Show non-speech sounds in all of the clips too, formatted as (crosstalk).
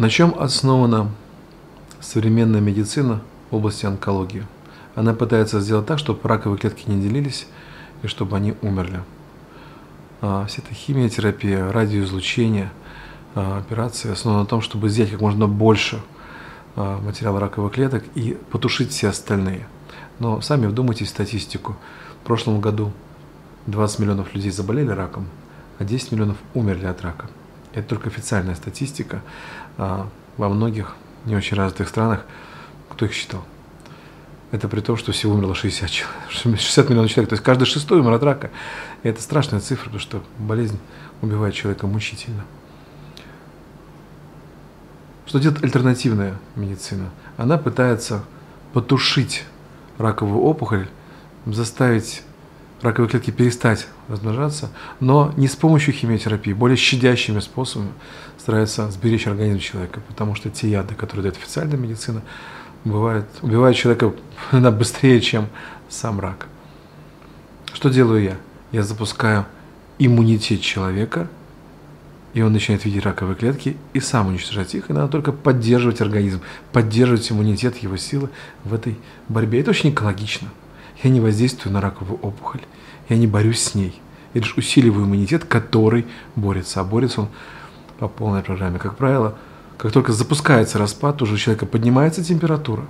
На чем основана современная медицина в области онкологии? Она пытается сделать так, чтобы раковые клетки не делились и чтобы они умерли. А, вся эта химиотерапия, радиоизлучение, а, операции основаны на том, чтобы взять как можно больше а, материала раковых клеток и потушить все остальные. Но сами вдумайтесь в статистику. В прошлом году 20 миллионов людей заболели раком, а 10 миллионов умерли от рака. Это только официальная статистика. А во многих не очень развитых странах, кто их считал? Это при том, что всего умерло 60 человек, 60 миллионов человек. То есть каждый шестой умер от рака. И это страшная цифра, потому что болезнь убивает человека мучительно. Что делает альтернативная медицина? Она пытается потушить раковую опухоль, заставить раковые клетки перестать размножаться, но не с помощью химиотерапии, более щадящими способами старается сберечь организм человека, потому что те яды, которые дает официальная медицина, бывают, убивают человека (laughs) быстрее, чем сам рак. Что делаю я? Я запускаю иммунитет человека – и он начинает видеть раковые клетки и сам уничтожать их. И надо только поддерживать организм, поддерживать иммунитет, его силы в этой борьбе. Это очень экологично. Я не воздействую на раковую опухоль, я не борюсь с ней. Я лишь усиливаю иммунитет, который борется. А борется он по полной программе. Как правило, как только запускается распад, уже у человека поднимается температура.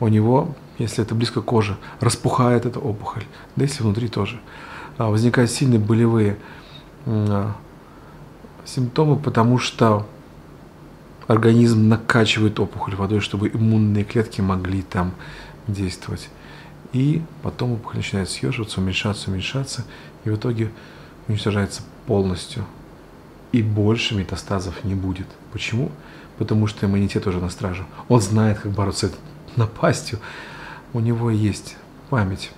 У него, если это близко к коже, распухает эта опухоль. Да если внутри тоже. А возникают сильные болевые а, симптомы, потому что организм накачивает опухоль водой, чтобы иммунные клетки могли там действовать. И потом опухоль начинает съеживаться, уменьшаться, уменьшаться, и в итоге уничтожается полностью. И больше метастазов не будет. Почему? Потому что иммунитет уже на страже. Он знает, как бороться с напастью. У него есть память.